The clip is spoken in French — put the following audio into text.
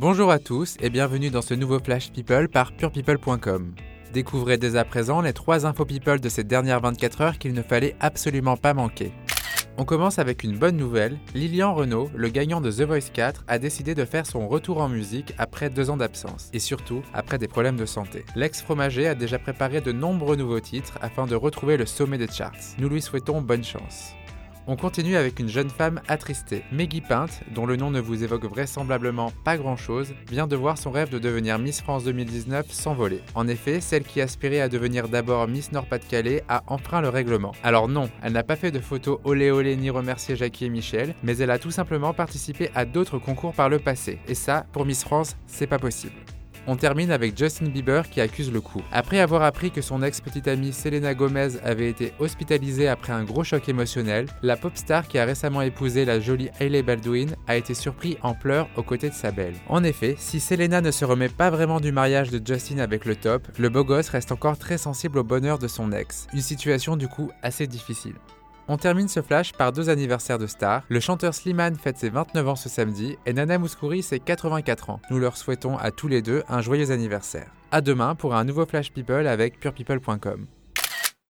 Bonjour à tous et bienvenue dans ce nouveau Flash People par purepeople.com. Découvrez dès à présent les trois infos people de ces dernières 24 heures qu'il ne fallait absolument pas manquer. On commence avec une bonne nouvelle. Lilian Renault, le gagnant de The Voice 4, a décidé de faire son retour en musique après deux ans d'absence, et surtout après des problèmes de santé. L'ex-fromager a déjà préparé de nombreux nouveaux titres afin de retrouver le sommet des charts. Nous lui souhaitons bonne chance. On continue avec une jeune femme attristée. Maggie Pinte, dont le nom ne vous évoque vraisemblablement pas grand-chose, vient de voir son rêve de devenir Miss France 2019 s'envoler. En effet, celle qui aspirait à devenir d'abord Miss Nord-Pas-de-Calais a enfreint le règlement. Alors non, elle n'a pas fait de photos olé olé ni remercié Jackie et Michel, mais elle a tout simplement participé à d'autres concours par le passé. Et ça, pour Miss France, c'est pas possible. On termine avec Justin Bieber qui accuse le coup. Après avoir appris que son ex-petite amie Selena Gomez avait été hospitalisée après un gros choc émotionnel, la pop star qui a récemment épousé la jolie Hailey Baldwin a été surpris en pleurs aux côtés de sa belle. En effet, si Selena ne se remet pas vraiment du mariage de Justin avec le top, le beau gosse reste encore très sensible au bonheur de son ex. Une situation du coup assez difficile. On termine ce flash par deux anniversaires de stars. Le chanteur Slimane fête ses 29 ans ce samedi et Nana Mouskouri ses 84 ans. Nous leur souhaitons à tous les deux un joyeux anniversaire. A demain pour un nouveau Flash People avec purepeople.com.